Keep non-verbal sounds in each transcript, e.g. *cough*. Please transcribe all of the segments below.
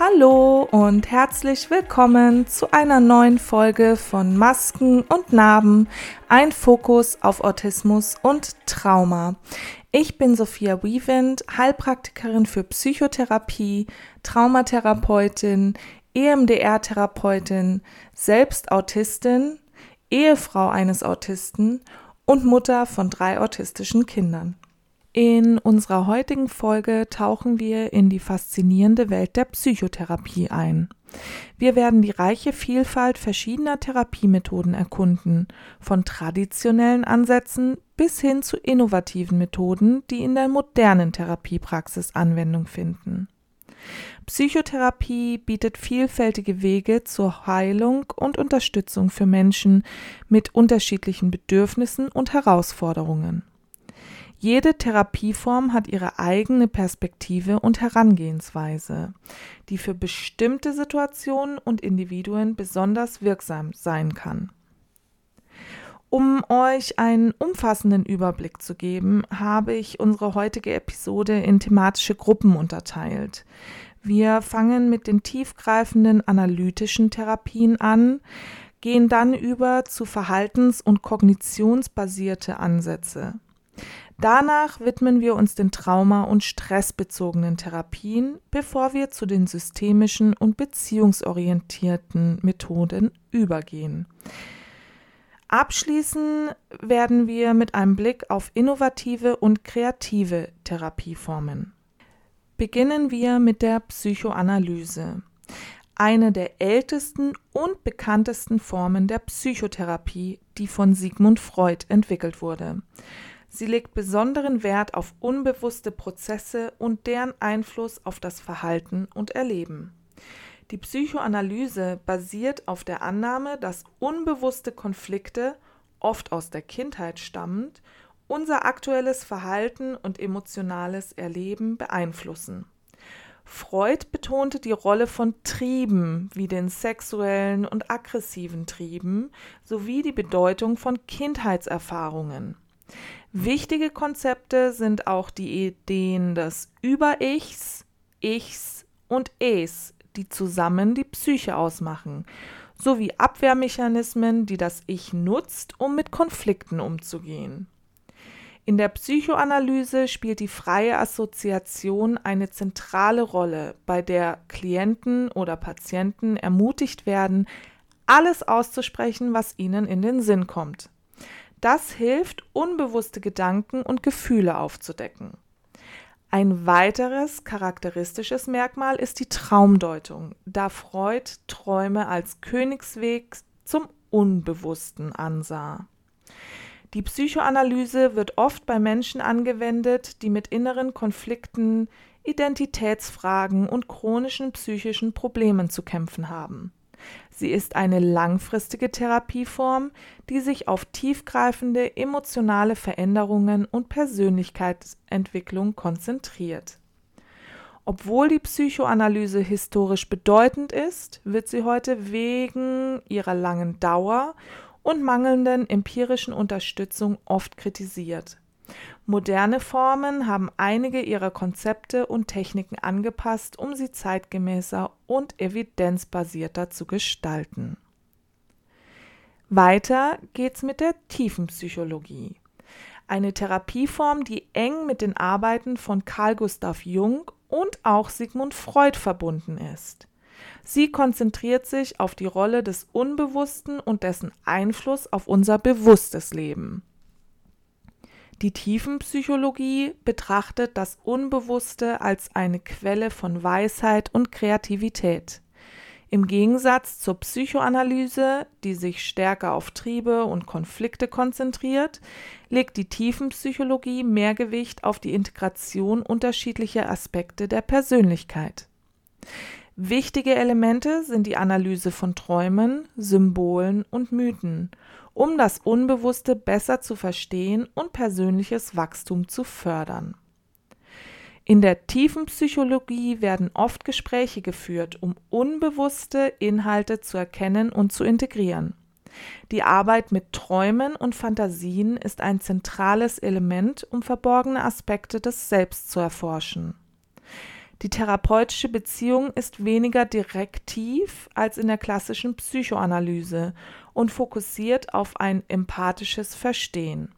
Hallo und herzlich willkommen zu einer neuen Folge von Masken und Narben, ein Fokus auf Autismus und Trauma. Ich bin Sophia Wiewind, Heilpraktikerin für Psychotherapie, Traumatherapeutin, EMDR-Therapeutin, selbst Autistin, Ehefrau eines Autisten und Mutter von drei autistischen Kindern. In unserer heutigen Folge tauchen wir in die faszinierende Welt der Psychotherapie ein. Wir werden die reiche Vielfalt verschiedener Therapiemethoden erkunden, von traditionellen Ansätzen bis hin zu innovativen Methoden, die in der modernen Therapiepraxis Anwendung finden. Psychotherapie bietet vielfältige Wege zur Heilung und Unterstützung für Menschen mit unterschiedlichen Bedürfnissen und Herausforderungen. Jede Therapieform hat ihre eigene Perspektive und Herangehensweise, die für bestimmte Situationen und Individuen besonders wirksam sein kann. Um euch einen umfassenden Überblick zu geben, habe ich unsere heutige Episode in thematische Gruppen unterteilt. Wir fangen mit den tiefgreifenden analytischen Therapien an, gehen dann über zu verhaltens- und kognitionsbasierte Ansätze. Danach widmen wir uns den trauma- und stressbezogenen Therapien, bevor wir zu den systemischen und beziehungsorientierten Methoden übergehen. Abschließen werden wir mit einem Blick auf innovative und kreative Therapieformen. Beginnen wir mit der Psychoanalyse, eine der ältesten und bekanntesten Formen der Psychotherapie, die von Sigmund Freud entwickelt wurde. Sie legt besonderen Wert auf unbewusste Prozesse und deren Einfluss auf das Verhalten und Erleben. Die Psychoanalyse basiert auf der Annahme, dass unbewusste Konflikte, oft aus der Kindheit stammend, unser aktuelles Verhalten und emotionales Erleben beeinflussen. Freud betonte die Rolle von Trieben wie den sexuellen und aggressiven Trieben sowie die Bedeutung von Kindheitserfahrungen. Wichtige Konzepte sind auch die Ideen des Über-Ichs, Ichs und Es, die zusammen die Psyche ausmachen, sowie Abwehrmechanismen, die das Ich nutzt, um mit Konflikten umzugehen. In der Psychoanalyse spielt die freie Assoziation eine zentrale Rolle, bei der Klienten oder Patienten ermutigt werden, alles auszusprechen, was ihnen in den Sinn kommt. Das hilft, unbewusste Gedanken und Gefühle aufzudecken. Ein weiteres charakteristisches Merkmal ist die Traumdeutung, da Freud Träume als Königsweg zum Unbewussten ansah. Die Psychoanalyse wird oft bei Menschen angewendet, die mit inneren Konflikten, Identitätsfragen und chronischen psychischen Problemen zu kämpfen haben. Sie ist eine langfristige Therapieform, die sich auf tiefgreifende emotionale Veränderungen und Persönlichkeitsentwicklung konzentriert. Obwohl die Psychoanalyse historisch bedeutend ist, wird sie heute wegen ihrer langen Dauer und mangelnden empirischen Unterstützung oft kritisiert. Moderne Formen haben einige ihrer Konzepte und Techniken angepasst, um sie zeitgemäßer und evidenzbasierter zu gestalten. Weiter geht's mit der Tiefenpsychologie. Eine Therapieform, die eng mit den Arbeiten von Carl Gustav Jung und auch Sigmund Freud verbunden ist. Sie konzentriert sich auf die Rolle des Unbewussten und dessen Einfluss auf unser bewusstes Leben. Die Tiefenpsychologie betrachtet das Unbewusste als eine Quelle von Weisheit und Kreativität. Im Gegensatz zur Psychoanalyse, die sich stärker auf Triebe und Konflikte konzentriert, legt die Tiefenpsychologie mehr Gewicht auf die Integration unterschiedlicher Aspekte der Persönlichkeit. Wichtige Elemente sind die Analyse von Träumen, Symbolen und Mythen um das Unbewusste besser zu verstehen und persönliches Wachstum zu fördern. In der tiefen Psychologie werden oft Gespräche geführt, um unbewusste Inhalte zu erkennen und zu integrieren. Die Arbeit mit Träumen und Fantasien ist ein zentrales Element, um verborgene Aspekte des Selbst zu erforschen. Die therapeutische Beziehung ist weniger direktiv als in der klassischen Psychoanalyse und fokussiert auf ein empathisches Verstehen.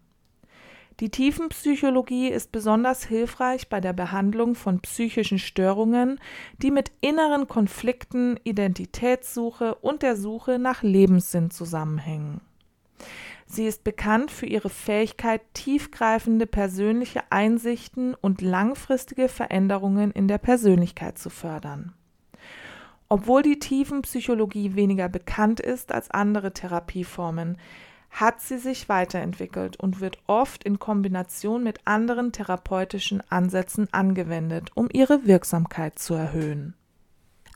Die Tiefenpsychologie ist besonders hilfreich bei der Behandlung von psychischen Störungen, die mit inneren Konflikten, Identitätssuche und der Suche nach Lebenssinn zusammenhängen. Sie ist bekannt für ihre Fähigkeit, tiefgreifende persönliche Einsichten und langfristige Veränderungen in der Persönlichkeit zu fördern. Obwohl die Tiefenpsychologie weniger bekannt ist als andere Therapieformen, hat sie sich weiterentwickelt und wird oft in Kombination mit anderen therapeutischen Ansätzen angewendet, um ihre Wirksamkeit zu erhöhen.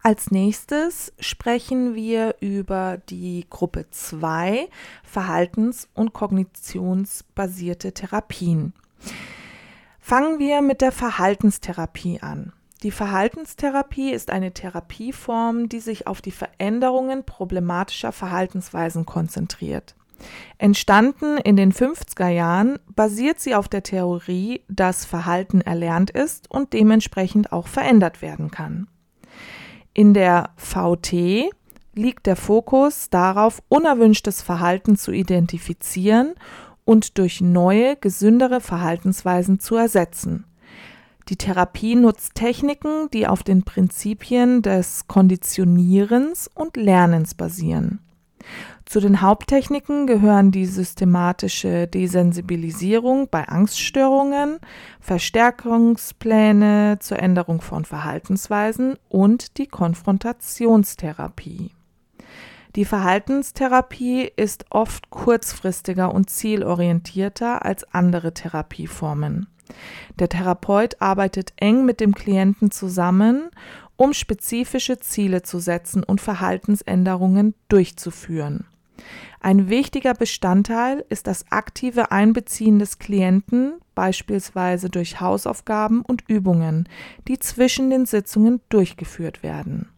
Als nächstes sprechen wir über die Gruppe 2 Verhaltens- und Kognitionsbasierte Therapien. Fangen wir mit der Verhaltenstherapie an. Die Verhaltenstherapie ist eine Therapieform, die sich auf die Veränderungen problematischer Verhaltensweisen konzentriert. Entstanden in den 50er Jahren, basiert sie auf der Theorie, dass Verhalten erlernt ist und dementsprechend auch verändert werden kann. In der VT liegt der Fokus darauf, unerwünschtes Verhalten zu identifizieren und durch neue, gesündere Verhaltensweisen zu ersetzen. Die Therapie nutzt Techniken, die auf den Prinzipien des Konditionierens und Lernens basieren. Zu den Haupttechniken gehören die systematische Desensibilisierung bei Angststörungen, Verstärkungspläne zur Änderung von Verhaltensweisen und die Konfrontationstherapie. Die Verhaltenstherapie ist oft kurzfristiger und zielorientierter als andere Therapieformen. Der Therapeut arbeitet eng mit dem Klienten zusammen, um spezifische Ziele zu setzen und Verhaltensänderungen durchzuführen. Ein wichtiger Bestandteil ist das aktive Einbeziehen des Klienten, beispielsweise durch Hausaufgaben und Übungen, die zwischen den Sitzungen durchgeführt werden.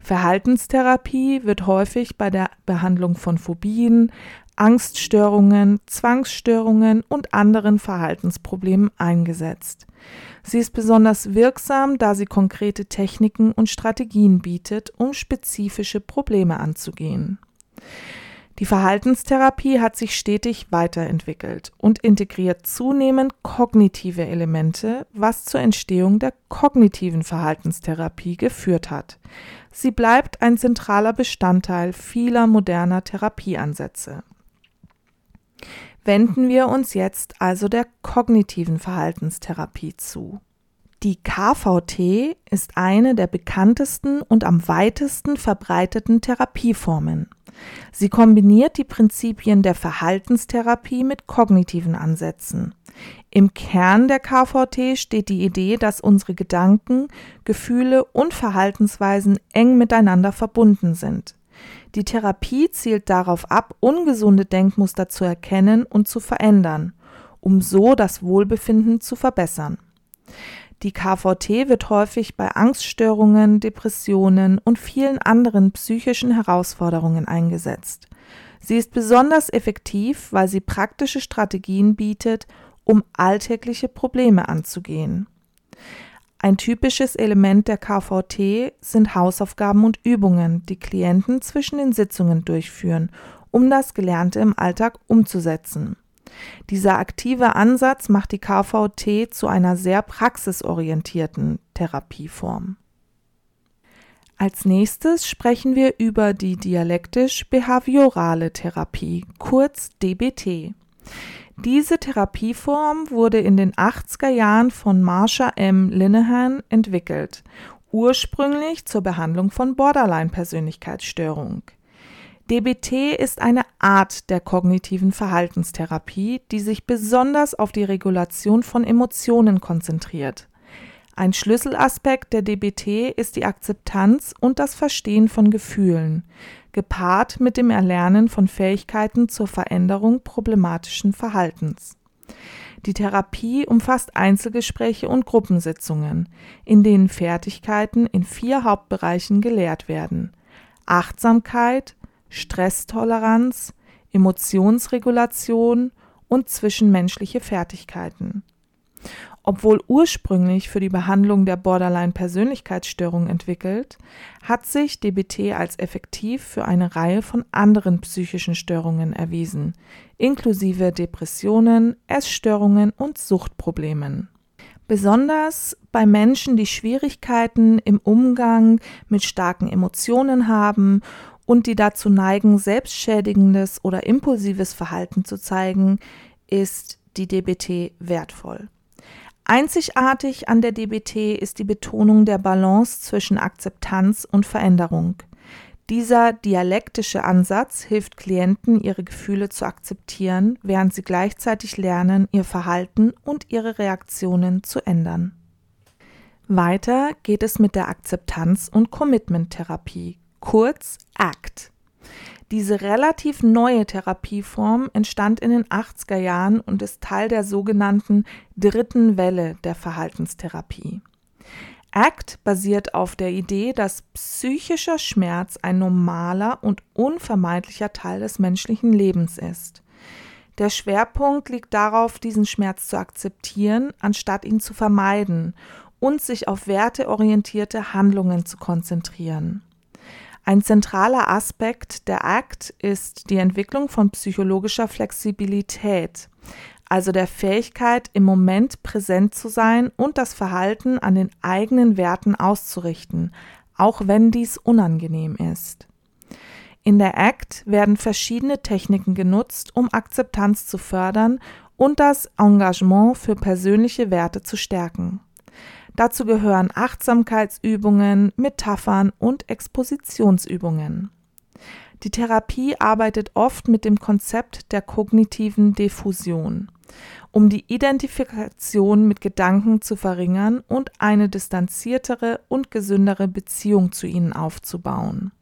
Verhaltenstherapie wird häufig bei der Behandlung von Phobien, Angststörungen, Zwangsstörungen und anderen Verhaltensproblemen eingesetzt. Sie ist besonders wirksam, da sie konkrete Techniken und Strategien bietet, um spezifische Probleme anzugehen. Die Verhaltenstherapie hat sich stetig weiterentwickelt und integriert zunehmend kognitive Elemente, was zur Entstehung der kognitiven Verhaltenstherapie geführt hat. Sie bleibt ein zentraler Bestandteil vieler moderner Therapieansätze. Wenden wir uns jetzt also der kognitiven Verhaltenstherapie zu. Die KVT ist eine der bekanntesten und am weitesten verbreiteten Therapieformen. Sie kombiniert die Prinzipien der Verhaltenstherapie mit kognitiven Ansätzen. Im Kern der KVT steht die Idee, dass unsere Gedanken, Gefühle und Verhaltensweisen eng miteinander verbunden sind. Die Therapie zielt darauf ab, ungesunde Denkmuster zu erkennen und zu verändern, um so das Wohlbefinden zu verbessern. Die KVT wird häufig bei Angststörungen, Depressionen und vielen anderen psychischen Herausforderungen eingesetzt. Sie ist besonders effektiv, weil sie praktische Strategien bietet, um alltägliche Probleme anzugehen. Ein typisches Element der KVT sind Hausaufgaben und Übungen, die Klienten zwischen den Sitzungen durchführen, um das Gelernte im Alltag umzusetzen. Dieser aktive Ansatz macht die KVT zu einer sehr praxisorientierten Therapieform. Als nächstes sprechen wir über die dialektisch-behaviorale Therapie, kurz DBT. Diese Therapieform wurde in den 80er Jahren von Marsha M. Linehan entwickelt, ursprünglich zur Behandlung von Borderline-Persönlichkeitsstörung. DBT ist eine Art der kognitiven Verhaltenstherapie, die sich besonders auf die Regulation von Emotionen konzentriert. Ein Schlüsselaspekt der DBT ist die Akzeptanz und das Verstehen von Gefühlen, gepaart mit dem Erlernen von Fähigkeiten zur Veränderung problematischen Verhaltens. Die Therapie umfasst Einzelgespräche und Gruppensitzungen, in denen Fertigkeiten in vier Hauptbereichen gelehrt werden Achtsamkeit, Stresstoleranz, Emotionsregulation und zwischenmenschliche Fertigkeiten. Obwohl ursprünglich für die Behandlung der Borderline-Persönlichkeitsstörung entwickelt, hat sich DBT als effektiv für eine Reihe von anderen psychischen Störungen erwiesen, inklusive Depressionen, Essstörungen und Suchtproblemen. Besonders bei Menschen, die Schwierigkeiten im Umgang mit starken Emotionen haben und die dazu neigen, selbstschädigendes oder impulsives Verhalten zu zeigen, ist die DBT wertvoll. Einzigartig an der DBT ist die Betonung der Balance zwischen Akzeptanz und Veränderung. Dieser dialektische Ansatz hilft Klienten, ihre Gefühle zu akzeptieren, während sie gleichzeitig lernen, ihr Verhalten und ihre Reaktionen zu ändern. Weiter geht es mit der Akzeptanz- und Commitment-Therapie, kurz ACT. Diese relativ neue Therapieform entstand in den 80er Jahren und ist Teil der sogenannten dritten Welle der Verhaltenstherapie. ACT basiert auf der Idee, dass psychischer Schmerz ein normaler und unvermeidlicher Teil des menschlichen Lebens ist. Der Schwerpunkt liegt darauf, diesen Schmerz zu akzeptieren, anstatt ihn zu vermeiden und sich auf werteorientierte Handlungen zu konzentrieren. Ein zentraler Aspekt der ACT ist die Entwicklung von psychologischer Flexibilität, also der Fähigkeit, im Moment präsent zu sein und das Verhalten an den eigenen Werten auszurichten, auch wenn dies unangenehm ist. In der ACT werden verschiedene Techniken genutzt, um Akzeptanz zu fördern und das Engagement für persönliche Werte zu stärken. Dazu gehören Achtsamkeitsübungen, Metaphern und Expositionsübungen. Die Therapie arbeitet oft mit dem Konzept der kognitiven Diffusion, um die Identifikation mit Gedanken zu verringern und eine distanziertere und gesündere Beziehung zu ihnen aufzubauen.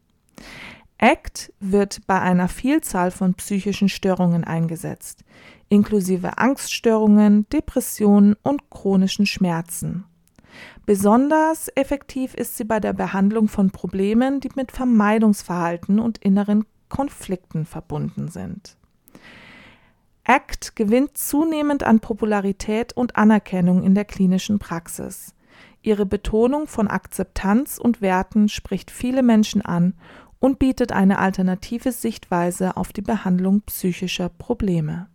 ACT wird bei einer Vielzahl von psychischen Störungen eingesetzt, inklusive Angststörungen, Depressionen und chronischen Schmerzen. Besonders effektiv ist sie bei der Behandlung von Problemen, die mit Vermeidungsverhalten und inneren Konflikten verbunden sind. ACT gewinnt zunehmend an Popularität und Anerkennung in der klinischen Praxis. Ihre Betonung von Akzeptanz und Werten spricht viele Menschen an und bietet eine alternative Sichtweise auf die Behandlung psychischer Probleme.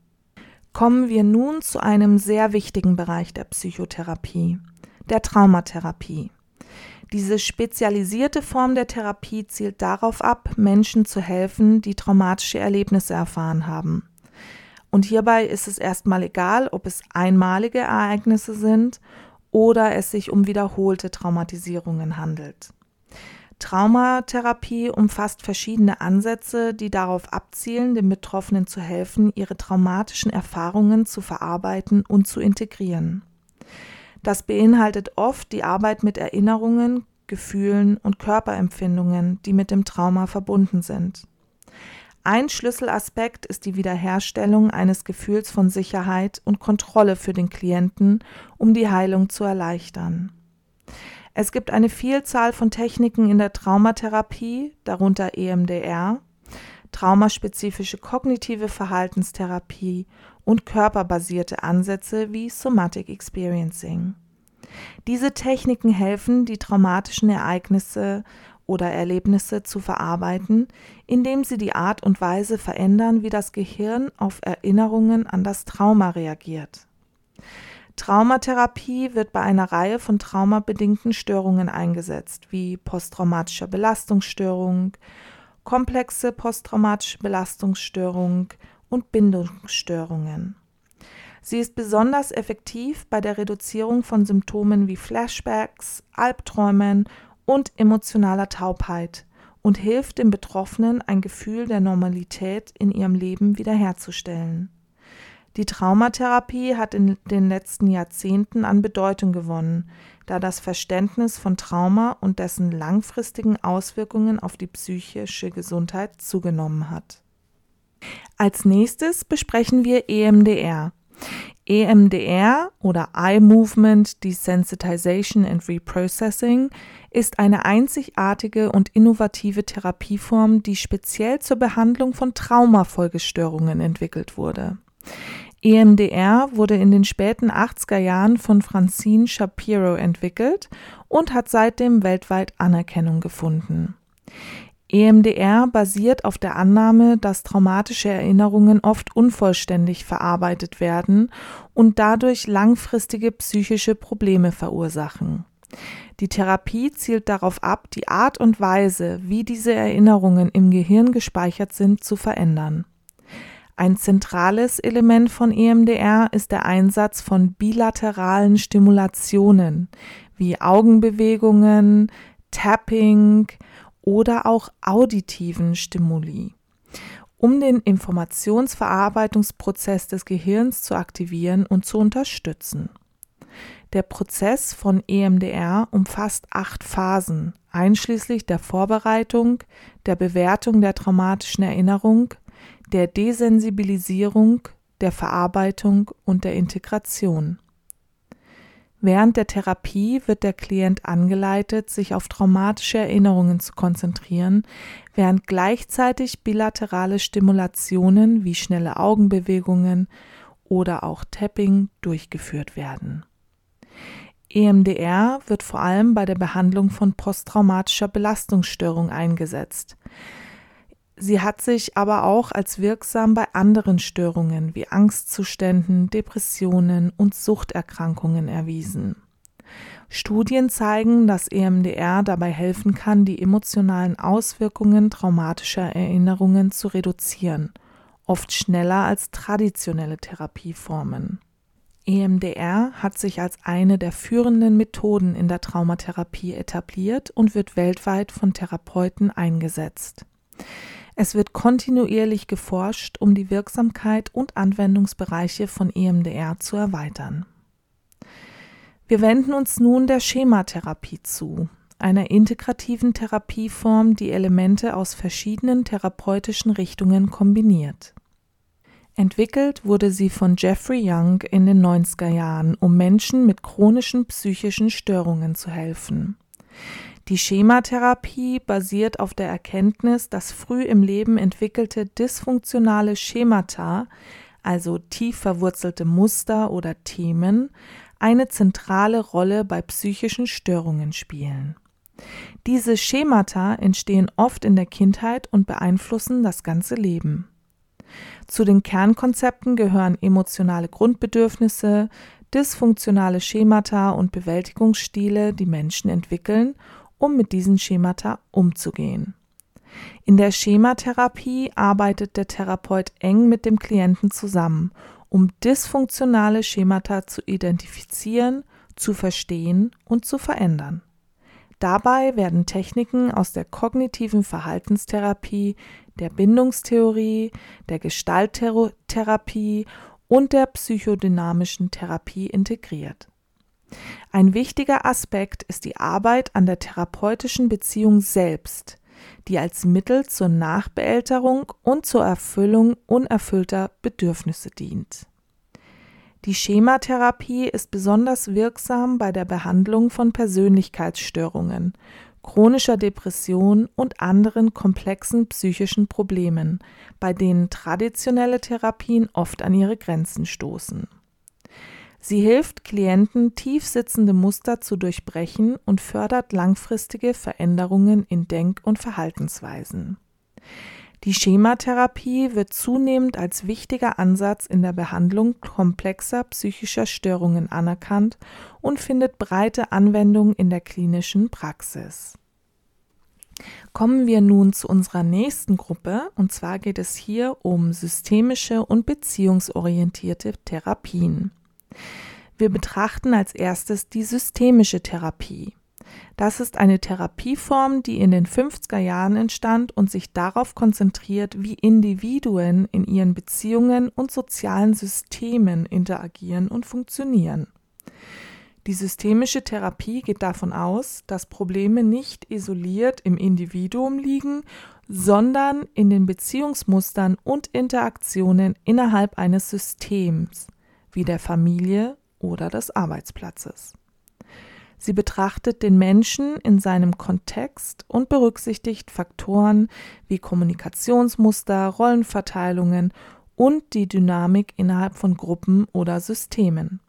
Kommen wir nun zu einem sehr wichtigen Bereich der Psychotherapie, der Traumatherapie. Diese spezialisierte Form der Therapie zielt darauf ab, Menschen zu helfen, die traumatische Erlebnisse erfahren haben. Und hierbei ist es erstmal egal, ob es einmalige Ereignisse sind oder es sich um wiederholte Traumatisierungen handelt. Traumatherapie umfasst verschiedene Ansätze, die darauf abzielen, den Betroffenen zu helfen, ihre traumatischen Erfahrungen zu verarbeiten und zu integrieren. Das beinhaltet oft die Arbeit mit Erinnerungen, Gefühlen und Körperempfindungen, die mit dem Trauma verbunden sind. Ein Schlüsselaspekt ist die Wiederherstellung eines Gefühls von Sicherheit und Kontrolle für den Klienten, um die Heilung zu erleichtern. Es gibt eine Vielzahl von Techniken in der Traumatherapie, darunter EMDR, traumaspezifische kognitive Verhaltenstherapie und körperbasierte Ansätze wie Somatic Experiencing. Diese Techniken helfen, die traumatischen Ereignisse oder Erlebnisse zu verarbeiten, indem sie die Art und Weise verändern, wie das Gehirn auf Erinnerungen an das Trauma reagiert. Traumatherapie wird bei einer Reihe von traumabedingten Störungen eingesetzt, wie posttraumatischer Belastungsstörung, komplexe posttraumatische Belastungsstörung und Bindungsstörungen. Sie ist besonders effektiv bei der Reduzierung von Symptomen wie Flashbacks, Albträumen und emotionaler Taubheit und hilft den Betroffenen, ein Gefühl der Normalität in ihrem Leben wiederherzustellen. Die Traumatherapie hat in den letzten Jahrzehnten an Bedeutung gewonnen, da das Verständnis von Trauma und dessen langfristigen Auswirkungen auf die psychische Gesundheit zugenommen hat. Als nächstes besprechen wir EMDR. EMDR oder Eye Movement Desensitization and Reprocessing ist eine einzigartige und innovative Therapieform, die speziell zur Behandlung von Traumafolgestörungen entwickelt wurde. EMDR wurde in den späten 80er Jahren von Francine Shapiro entwickelt und hat seitdem weltweit Anerkennung gefunden. EMDR basiert auf der Annahme, dass traumatische Erinnerungen oft unvollständig verarbeitet werden und dadurch langfristige psychische Probleme verursachen. Die Therapie zielt darauf ab, die Art und Weise, wie diese Erinnerungen im Gehirn gespeichert sind, zu verändern. Ein zentrales Element von EMDR ist der Einsatz von bilateralen Stimulationen wie Augenbewegungen, Tapping oder auch auditiven Stimuli, um den Informationsverarbeitungsprozess des Gehirns zu aktivieren und zu unterstützen. Der Prozess von EMDR umfasst acht Phasen, einschließlich der Vorbereitung, der Bewertung der traumatischen Erinnerung, der Desensibilisierung, der Verarbeitung und der Integration. Während der Therapie wird der Klient angeleitet, sich auf traumatische Erinnerungen zu konzentrieren, während gleichzeitig bilaterale Stimulationen wie schnelle Augenbewegungen oder auch Tapping durchgeführt werden. EMDR wird vor allem bei der Behandlung von posttraumatischer Belastungsstörung eingesetzt. Sie hat sich aber auch als wirksam bei anderen Störungen wie Angstzuständen, Depressionen und Suchterkrankungen erwiesen. Studien zeigen, dass EMDR dabei helfen kann, die emotionalen Auswirkungen traumatischer Erinnerungen zu reduzieren, oft schneller als traditionelle Therapieformen. EMDR hat sich als eine der führenden Methoden in der Traumatherapie etabliert und wird weltweit von Therapeuten eingesetzt. Es wird kontinuierlich geforscht, um die Wirksamkeit und Anwendungsbereiche von EMDR zu erweitern. Wir wenden uns nun der Schematherapie zu, einer integrativen Therapieform, die Elemente aus verschiedenen therapeutischen Richtungen kombiniert. Entwickelt wurde sie von Jeffrey Young in den 90er Jahren, um Menschen mit chronischen psychischen Störungen zu helfen. Die Schematherapie basiert auf der Erkenntnis, dass früh im Leben entwickelte dysfunktionale Schemata, also tief verwurzelte Muster oder Themen, eine zentrale Rolle bei psychischen Störungen spielen. Diese Schemata entstehen oft in der Kindheit und beeinflussen das ganze Leben. Zu den Kernkonzepten gehören emotionale Grundbedürfnisse, dysfunktionale Schemata und Bewältigungsstile, die Menschen entwickeln um mit diesen Schemata umzugehen. In der Schematherapie arbeitet der Therapeut eng mit dem Klienten zusammen, um dysfunktionale Schemata zu identifizieren, zu verstehen und zu verändern. Dabei werden Techniken aus der kognitiven Verhaltenstherapie, der Bindungstheorie, der Gestalttherapie und der psychodynamischen Therapie integriert. Ein wichtiger Aspekt ist die Arbeit an der therapeutischen Beziehung selbst, die als Mittel zur Nachbeälterung und zur Erfüllung unerfüllter Bedürfnisse dient. Die Schematherapie ist besonders wirksam bei der Behandlung von Persönlichkeitsstörungen, chronischer Depression und anderen komplexen psychischen Problemen, bei denen traditionelle Therapien oft an ihre Grenzen stoßen. Sie hilft Klienten, tiefsitzende Muster zu durchbrechen und fördert langfristige Veränderungen in Denk- und Verhaltensweisen. Die Schematherapie wird zunehmend als wichtiger Ansatz in der Behandlung komplexer psychischer Störungen anerkannt und findet breite Anwendung in der klinischen Praxis. Kommen wir nun zu unserer nächsten Gruppe, und zwar geht es hier um systemische und beziehungsorientierte Therapien. Wir betrachten als erstes die systemische Therapie. Das ist eine Therapieform, die in den 50er Jahren entstand und sich darauf konzentriert, wie Individuen in ihren Beziehungen und sozialen Systemen interagieren und funktionieren. Die systemische Therapie geht davon aus, dass Probleme nicht isoliert im Individuum liegen, sondern in den Beziehungsmustern und Interaktionen innerhalb eines Systems wie der Familie oder des Arbeitsplatzes. Sie betrachtet den Menschen in seinem Kontext und berücksichtigt Faktoren wie Kommunikationsmuster, Rollenverteilungen und die Dynamik innerhalb von Gruppen oder Systemen.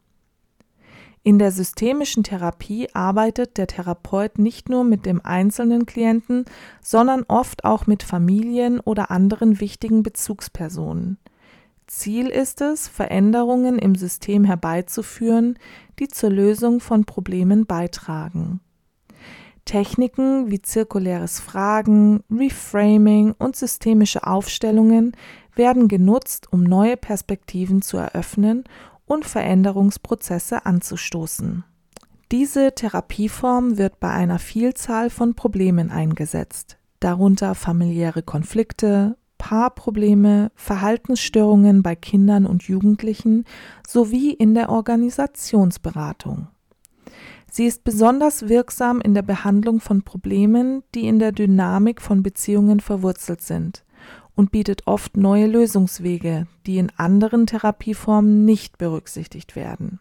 In der systemischen Therapie arbeitet der Therapeut nicht nur mit dem einzelnen Klienten, sondern oft auch mit Familien oder anderen wichtigen Bezugspersonen. Ziel ist es, Veränderungen im System herbeizuführen, die zur Lösung von Problemen beitragen. Techniken wie zirkuläres Fragen, Reframing und systemische Aufstellungen werden genutzt, um neue Perspektiven zu eröffnen und Veränderungsprozesse anzustoßen. Diese Therapieform wird bei einer Vielzahl von Problemen eingesetzt, darunter familiäre Konflikte, Paarprobleme, Verhaltensstörungen bei Kindern und Jugendlichen sowie in der Organisationsberatung. Sie ist besonders wirksam in der Behandlung von Problemen, die in der Dynamik von Beziehungen verwurzelt sind und bietet oft neue Lösungswege, die in anderen Therapieformen nicht berücksichtigt werden.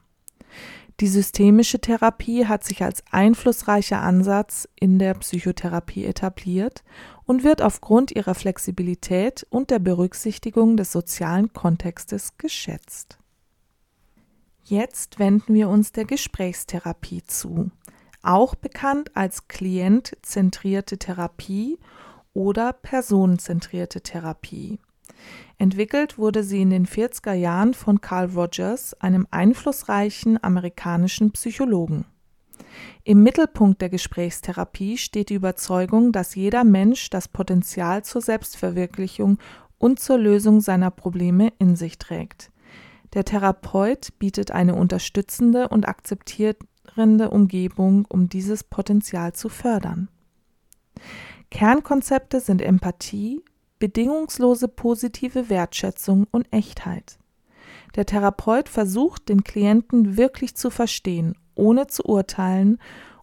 Die systemische Therapie hat sich als einflussreicher Ansatz in der Psychotherapie etabliert und wird aufgrund ihrer Flexibilität und der Berücksichtigung des sozialen Kontextes geschätzt. Jetzt wenden wir uns der Gesprächstherapie zu, auch bekannt als klientzentrierte Therapie oder personenzentrierte Therapie. Entwickelt wurde sie in den 40er Jahren von Carl Rogers, einem einflussreichen amerikanischen Psychologen. Im Mittelpunkt der Gesprächstherapie steht die Überzeugung, dass jeder Mensch das Potenzial zur Selbstverwirklichung und zur Lösung seiner Probleme in sich trägt. Der Therapeut bietet eine unterstützende und akzeptierende Umgebung, um dieses Potenzial zu fördern. Kernkonzepte sind Empathie, bedingungslose positive Wertschätzung und Echtheit. Der Therapeut versucht, den Klienten wirklich zu verstehen, ohne zu urteilen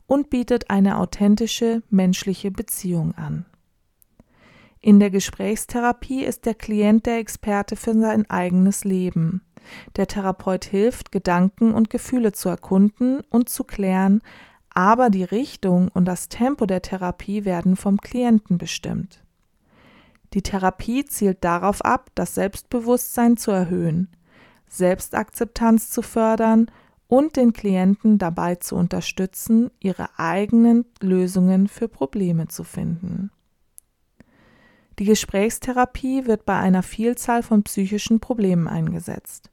und bietet eine authentische menschliche Beziehung an. In der Gesprächstherapie ist der Klient der Experte für sein eigenes Leben. Der Therapeut hilft, Gedanken und Gefühle zu erkunden und zu klären, aber die Richtung und das Tempo der Therapie werden vom Klienten bestimmt. Die Therapie zielt darauf ab, das Selbstbewusstsein zu erhöhen, Selbstakzeptanz zu fördern und den Klienten dabei zu unterstützen, ihre eigenen Lösungen für Probleme zu finden. Die Gesprächstherapie wird bei einer Vielzahl von psychischen Problemen eingesetzt,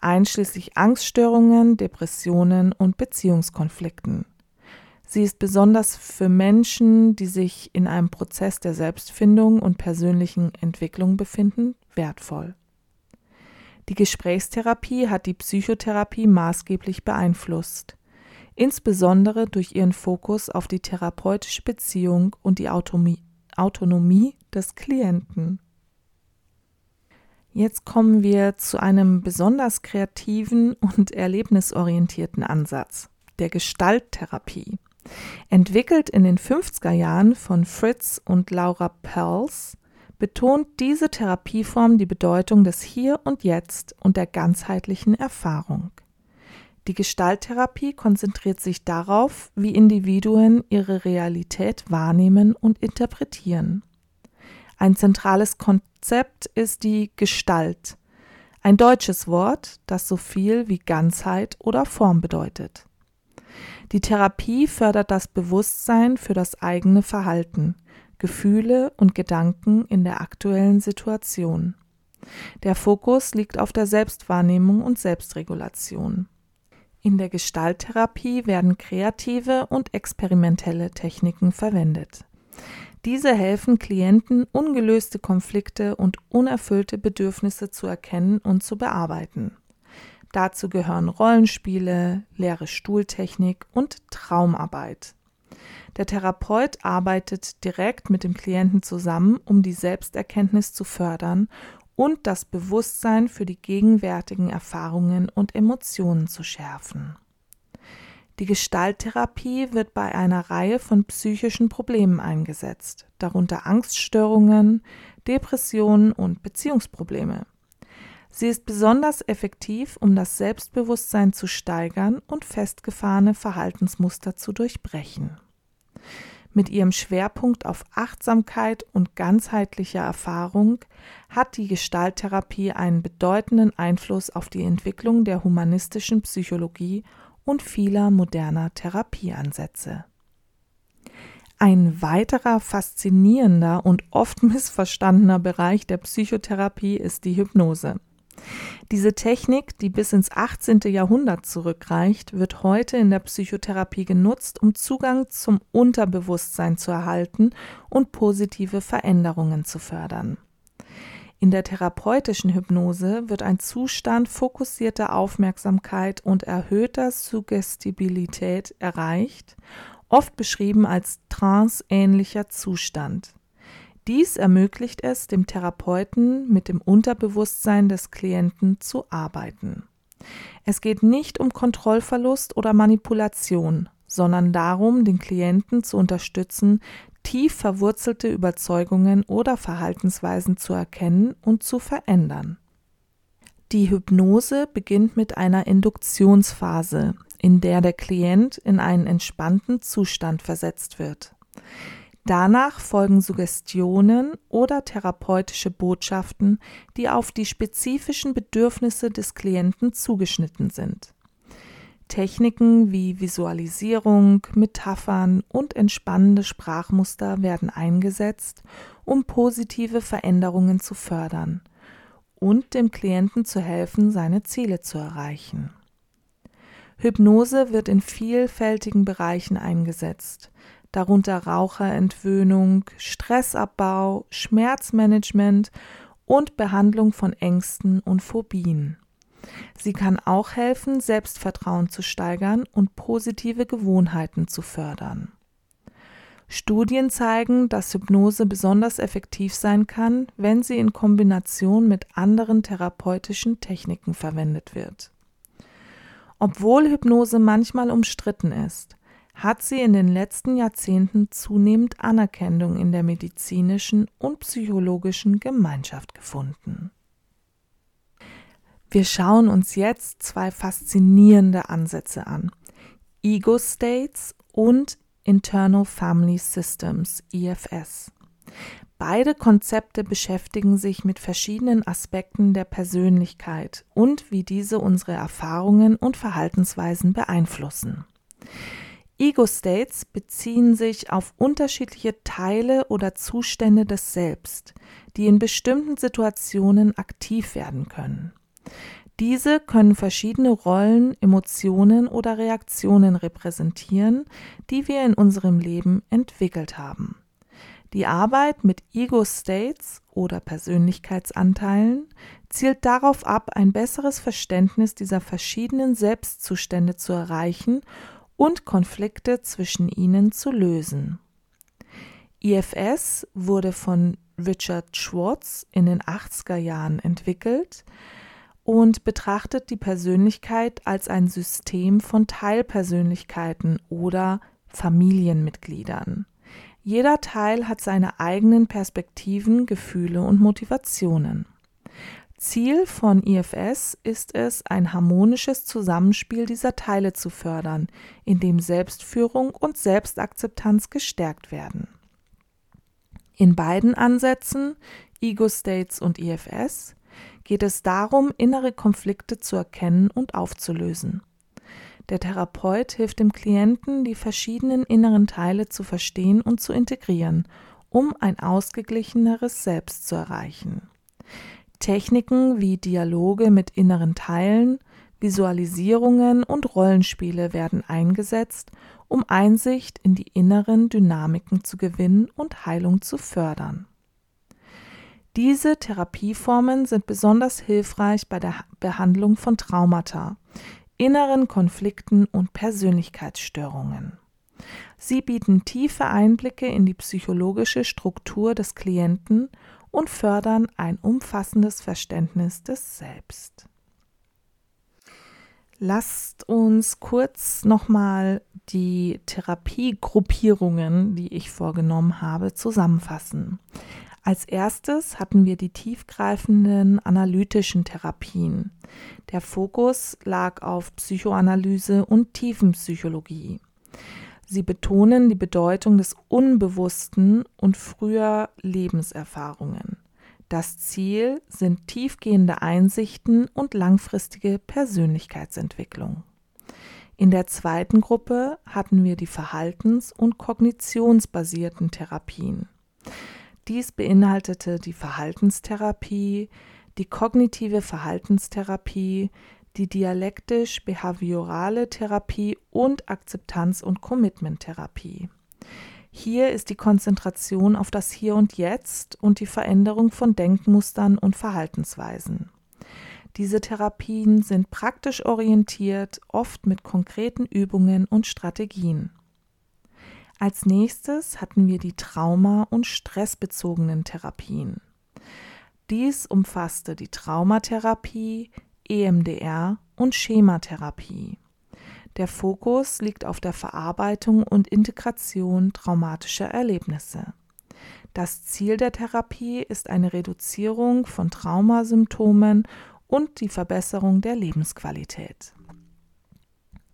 einschließlich Angststörungen, Depressionen und Beziehungskonflikten. Sie ist besonders für Menschen, die sich in einem Prozess der Selbstfindung und persönlichen Entwicklung befinden, wertvoll. Die Gesprächstherapie hat die Psychotherapie maßgeblich beeinflusst, insbesondere durch ihren Fokus auf die therapeutische Beziehung und die Autonomie, des Klienten. Jetzt kommen wir zu einem besonders kreativen und erlebnisorientierten Ansatz, der Gestalttherapie. Entwickelt in den 50er Jahren von Fritz und Laura Perls, betont diese Therapieform die Bedeutung des Hier und Jetzt und der ganzheitlichen Erfahrung. Die Gestalttherapie konzentriert sich darauf, wie Individuen ihre Realität wahrnehmen und interpretieren. Ein zentrales Konzept ist die Gestalt, ein deutsches Wort, das so viel wie Ganzheit oder Form bedeutet. Die Therapie fördert das Bewusstsein für das eigene Verhalten, Gefühle und Gedanken in der aktuellen Situation. Der Fokus liegt auf der Selbstwahrnehmung und Selbstregulation. In der Gestalttherapie werden kreative und experimentelle Techniken verwendet. Diese helfen Klienten, ungelöste Konflikte und unerfüllte Bedürfnisse zu erkennen und zu bearbeiten. Dazu gehören Rollenspiele, leere Stuhltechnik und Traumarbeit. Der Therapeut arbeitet direkt mit dem Klienten zusammen, um die Selbsterkenntnis zu fördern und das Bewusstsein für die gegenwärtigen Erfahrungen und Emotionen zu schärfen. Die Gestalttherapie wird bei einer Reihe von psychischen Problemen eingesetzt, darunter Angststörungen, Depressionen und Beziehungsprobleme. Sie ist besonders effektiv, um das Selbstbewusstsein zu steigern und festgefahrene Verhaltensmuster zu durchbrechen. Mit ihrem Schwerpunkt auf Achtsamkeit und ganzheitlicher Erfahrung hat die Gestalttherapie einen bedeutenden Einfluss auf die Entwicklung der humanistischen Psychologie und vieler moderner Therapieansätze. Ein weiterer faszinierender und oft *laughs* missverstandener Bereich der Psychotherapie ist die Hypnose. Diese Technik, die bis ins 18. Jahrhundert zurückreicht, wird heute in der Psychotherapie genutzt, um Zugang zum Unterbewusstsein zu erhalten und positive Veränderungen zu fördern. In der therapeutischen Hypnose wird ein Zustand fokussierter Aufmerksamkeit und erhöhter Suggestibilität erreicht, oft beschrieben als tranceähnlicher Zustand. Dies ermöglicht es dem Therapeuten, mit dem Unterbewusstsein des Klienten zu arbeiten. Es geht nicht um Kontrollverlust oder Manipulation, sondern darum, den Klienten zu unterstützen, tief verwurzelte Überzeugungen oder Verhaltensweisen zu erkennen und zu verändern. Die Hypnose beginnt mit einer Induktionsphase, in der der Klient in einen entspannten Zustand versetzt wird. Danach folgen Suggestionen oder therapeutische Botschaften, die auf die spezifischen Bedürfnisse des Klienten zugeschnitten sind. Techniken wie Visualisierung, Metaphern und entspannende Sprachmuster werden eingesetzt, um positive Veränderungen zu fördern und dem Klienten zu helfen, seine Ziele zu erreichen. Hypnose wird in vielfältigen Bereichen eingesetzt, darunter Raucherentwöhnung, Stressabbau, Schmerzmanagement und Behandlung von Ängsten und Phobien. Sie kann auch helfen, Selbstvertrauen zu steigern und positive Gewohnheiten zu fördern. Studien zeigen, dass Hypnose besonders effektiv sein kann, wenn sie in Kombination mit anderen therapeutischen Techniken verwendet wird. Obwohl Hypnose manchmal umstritten ist, hat sie in den letzten Jahrzehnten zunehmend Anerkennung in der medizinischen und psychologischen Gemeinschaft gefunden. Wir schauen uns jetzt zwei faszinierende Ansätze an. Ego States und Internal Family Systems, IFS. Beide Konzepte beschäftigen sich mit verschiedenen Aspekten der Persönlichkeit und wie diese unsere Erfahrungen und Verhaltensweisen beeinflussen. Ego-States beziehen sich auf unterschiedliche Teile oder Zustände des Selbst, die in bestimmten Situationen aktiv werden können. Diese können verschiedene Rollen, Emotionen oder Reaktionen repräsentieren, die wir in unserem Leben entwickelt haben. Die Arbeit mit Ego-States oder Persönlichkeitsanteilen zielt darauf ab, ein besseres Verständnis dieser verschiedenen Selbstzustände zu erreichen und Konflikte zwischen ihnen zu lösen. IFS wurde von Richard Schwartz in den 80er Jahren entwickelt und betrachtet die Persönlichkeit als ein System von Teilpersönlichkeiten oder Familienmitgliedern. Jeder Teil hat seine eigenen Perspektiven, Gefühle und Motivationen. Ziel von IFS ist es, ein harmonisches Zusammenspiel dieser Teile zu fördern, in dem Selbstführung und Selbstakzeptanz gestärkt werden. In beiden Ansätzen, Ego States und IFS, geht es darum, innere Konflikte zu erkennen und aufzulösen. Der Therapeut hilft dem Klienten, die verschiedenen inneren Teile zu verstehen und zu integrieren, um ein ausgeglicheneres Selbst zu erreichen. Techniken wie Dialoge mit inneren Teilen, Visualisierungen und Rollenspiele werden eingesetzt, um Einsicht in die inneren Dynamiken zu gewinnen und Heilung zu fördern. Diese Therapieformen sind besonders hilfreich bei der Behandlung von Traumata, inneren Konflikten und Persönlichkeitsstörungen. Sie bieten tiefe Einblicke in die psychologische Struktur des Klienten und fördern ein umfassendes Verständnis des Selbst. Lasst uns kurz nochmal die Therapiegruppierungen, die ich vorgenommen habe, zusammenfassen. Als erstes hatten wir die tiefgreifenden analytischen Therapien. Der Fokus lag auf Psychoanalyse und Tiefenpsychologie. Sie betonen die Bedeutung des Unbewussten und früher Lebenserfahrungen. Das Ziel sind tiefgehende Einsichten und langfristige Persönlichkeitsentwicklung. In der zweiten Gruppe hatten wir die verhaltens- und kognitionsbasierten Therapien. Dies beinhaltete die Verhaltenstherapie, die kognitive Verhaltenstherapie, die dialektisch-behaviorale Therapie und Akzeptanz- und Commitment-Therapie. Hier ist die Konzentration auf das Hier und Jetzt und die Veränderung von Denkmustern und Verhaltensweisen. Diese Therapien sind praktisch orientiert, oft mit konkreten Übungen und Strategien. Als nächstes hatten wir die Trauma- und stressbezogenen Therapien. Dies umfasste die Traumatherapie, EMDR und Schematherapie. Der Fokus liegt auf der Verarbeitung und Integration traumatischer Erlebnisse. Das Ziel der Therapie ist eine Reduzierung von Traumasymptomen und die Verbesserung der Lebensqualität.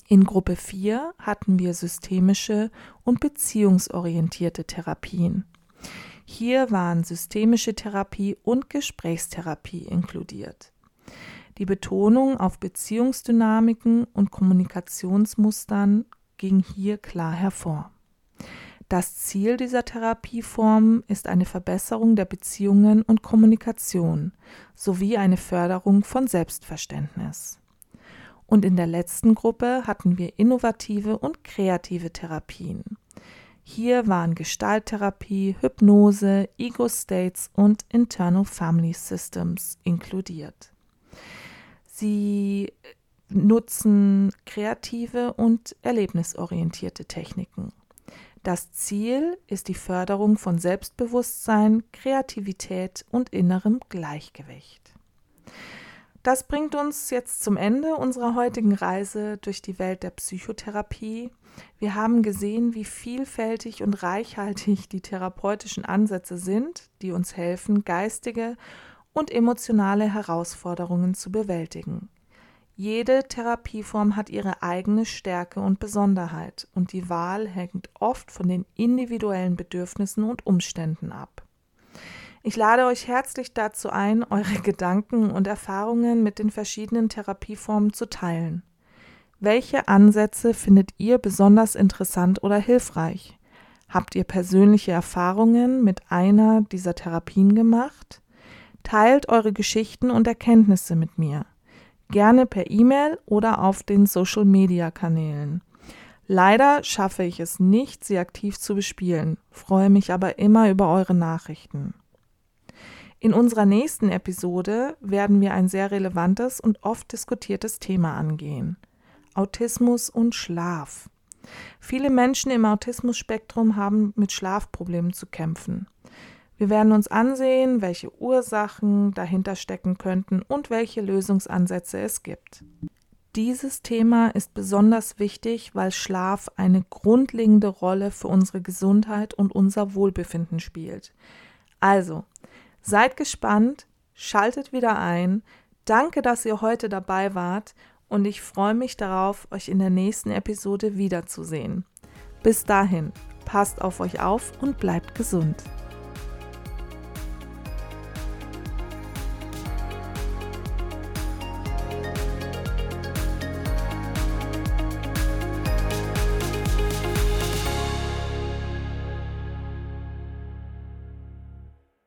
In Gruppe 4 hatten wir systemische und beziehungsorientierte Therapien. Hier waren systemische Therapie und Gesprächstherapie inkludiert. Die Betonung auf Beziehungsdynamiken und Kommunikationsmustern ging hier klar hervor. Das Ziel dieser Therapieform ist eine Verbesserung der Beziehungen und Kommunikation sowie eine Förderung von Selbstverständnis. Und in der letzten Gruppe hatten wir innovative und kreative Therapien. Hier waren Gestalttherapie, Hypnose, Ego States und Internal Family Systems inkludiert. Sie nutzen kreative und erlebnisorientierte Techniken. Das Ziel ist die Förderung von Selbstbewusstsein, Kreativität und innerem Gleichgewicht. Das bringt uns jetzt zum Ende unserer heutigen Reise durch die Welt der Psychotherapie. Wir haben gesehen, wie vielfältig und reichhaltig die therapeutischen Ansätze sind, die uns helfen, geistige und emotionale Herausforderungen zu bewältigen. Jede Therapieform hat ihre eigene Stärke und Besonderheit und die Wahl hängt oft von den individuellen Bedürfnissen und Umständen ab. Ich lade euch herzlich dazu ein, eure Gedanken und Erfahrungen mit den verschiedenen Therapieformen zu teilen. Welche Ansätze findet ihr besonders interessant oder hilfreich? Habt ihr persönliche Erfahrungen mit einer dieser Therapien gemacht? Teilt eure Geschichten und Erkenntnisse mit mir gerne per E-Mail oder auf den Social-Media-Kanälen. Leider schaffe ich es nicht, sie aktiv zu bespielen, freue mich aber immer über eure Nachrichten. In unserer nächsten Episode werden wir ein sehr relevantes und oft diskutiertes Thema angehen. Autismus und Schlaf. Viele Menschen im Autismus-Spektrum haben mit Schlafproblemen zu kämpfen. Wir werden uns ansehen, welche Ursachen dahinter stecken könnten und welche Lösungsansätze es gibt. Dieses Thema ist besonders wichtig, weil Schlaf eine grundlegende Rolle für unsere Gesundheit und unser Wohlbefinden spielt. Also, seid gespannt, schaltet wieder ein. Danke, dass ihr heute dabei wart und ich freue mich darauf, euch in der nächsten Episode wiederzusehen. Bis dahin, passt auf euch auf und bleibt gesund.